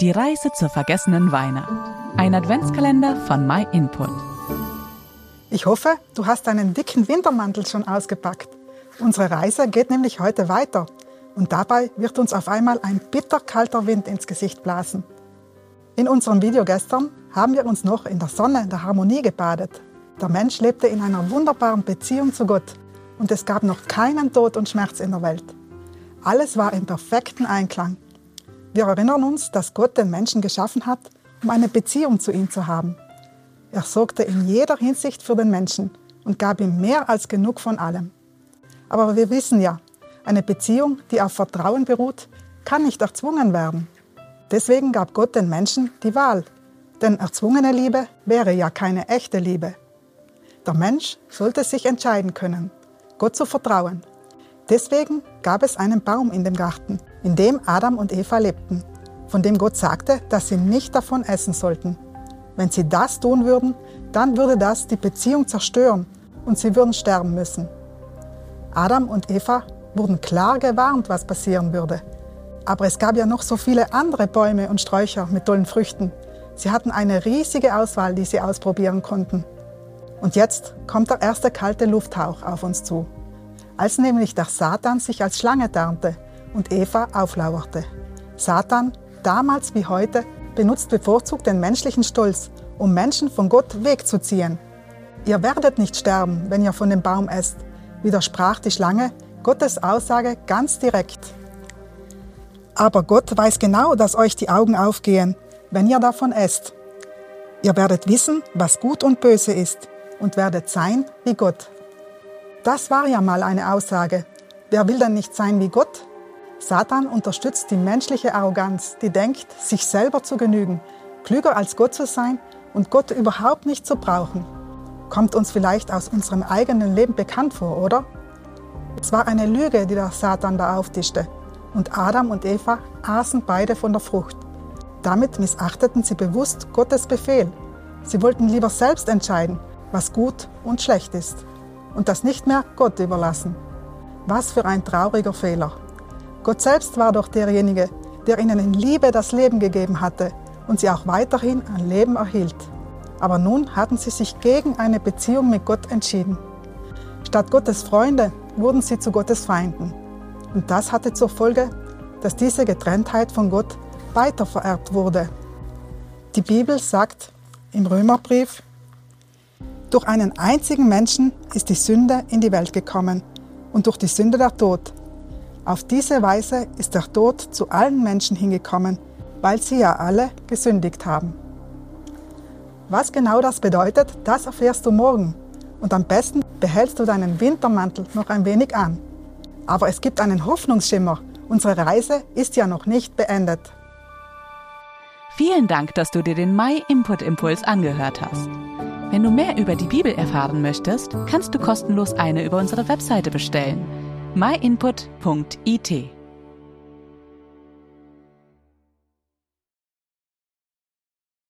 Die Reise zur vergessenen Weine. Ein Adventskalender von MyInput. Ich hoffe, du hast deinen dicken Wintermantel schon ausgepackt. Unsere Reise geht nämlich heute weiter. Und dabei wird uns auf einmal ein bitterkalter Wind ins Gesicht blasen. In unserem Video gestern haben wir uns noch in der Sonne der Harmonie gebadet. Der Mensch lebte in einer wunderbaren Beziehung zu Gott und es gab noch keinen Tod und Schmerz in der Welt. Alles war im perfekten Einklang. Wir erinnern uns, dass Gott den Menschen geschaffen hat, um eine Beziehung zu ihm zu haben. Er sorgte in jeder Hinsicht für den Menschen und gab ihm mehr als genug von allem. Aber wir wissen ja, eine Beziehung, die auf Vertrauen beruht, kann nicht erzwungen werden. Deswegen gab Gott den Menschen die Wahl, denn erzwungene Liebe wäre ja keine echte Liebe. Der Mensch sollte sich entscheiden können, Gott zu vertrauen. Deswegen gab es einen Baum in dem Garten, in dem Adam und Eva lebten, von dem Gott sagte, dass sie nicht davon essen sollten. Wenn sie das tun würden, dann würde das die Beziehung zerstören und sie würden sterben müssen. Adam und Eva wurden klar gewarnt, was passieren würde. Aber es gab ja noch so viele andere Bäume und Sträucher mit tollen Früchten. Sie hatten eine riesige Auswahl, die sie ausprobieren konnten. Und jetzt kommt der erste kalte Lufthauch auf uns zu. Als nämlich der Satan sich als Schlange tarnte und Eva auflauerte. Satan, damals wie heute, benutzt bevorzugt den menschlichen Stolz, um Menschen von Gott wegzuziehen. Ihr werdet nicht sterben, wenn ihr von dem Baum esst, widersprach die Schlange Gottes Aussage ganz direkt. Aber Gott weiß genau, dass euch die Augen aufgehen, wenn ihr davon esst. Ihr werdet wissen, was gut und böse ist und werdet sein wie Gott. Das war ja mal eine Aussage. Wer will denn nicht sein wie Gott? Satan unterstützt die menschliche Arroganz, die denkt, sich selber zu genügen, klüger als Gott zu sein und Gott überhaupt nicht zu brauchen. Kommt uns vielleicht aus unserem eigenen Leben bekannt vor, oder? Es war eine Lüge, die der Satan da auftischte. Und Adam und Eva aßen beide von der Frucht. Damit missachteten sie bewusst Gottes Befehl. Sie wollten lieber selbst entscheiden, was gut und schlecht ist. Und das nicht mehr Gott überlassen. Was für ein trauriger Fehler. Gott selbst war doch derjenige, der ihnen in Liebe das Leben gegeben hatte und sie auch weiterhin an Leben erhielt. Aber nun hatten sie sich gegen eine Beziehung mit Gott entschieden. Statt Gottes Freunde wurden sie zu Gottes Feinden. Und das hatte zur Folge, dass diese Getrenntheit von Gott weitervererbt wurde. Die Bibel sagt im Römerbrief, durch einen einzigen Menschen ist die Sünde in die Welt gekommen und durch die Sünde der Tod. Auf diese Weise ist der Tod zu allen Menschen hingekommen, weil sie ja alle gesündigt haben. Was genau das bedeutet, das erfährst du morgen. Und am besten behältst du deinen Wintermantel noch ein wenig an. Aber es gibt einen Hoffnungsschimmer. Unsere Reise ist ja noch nicht beendet. Vielen Dank, dass du dir den My Input Impuls angehört hast. Wenn du mehr über die Bibel erfahren möchtest, kannst du kostenlos eine über unsere Webseite bestellen myinput.it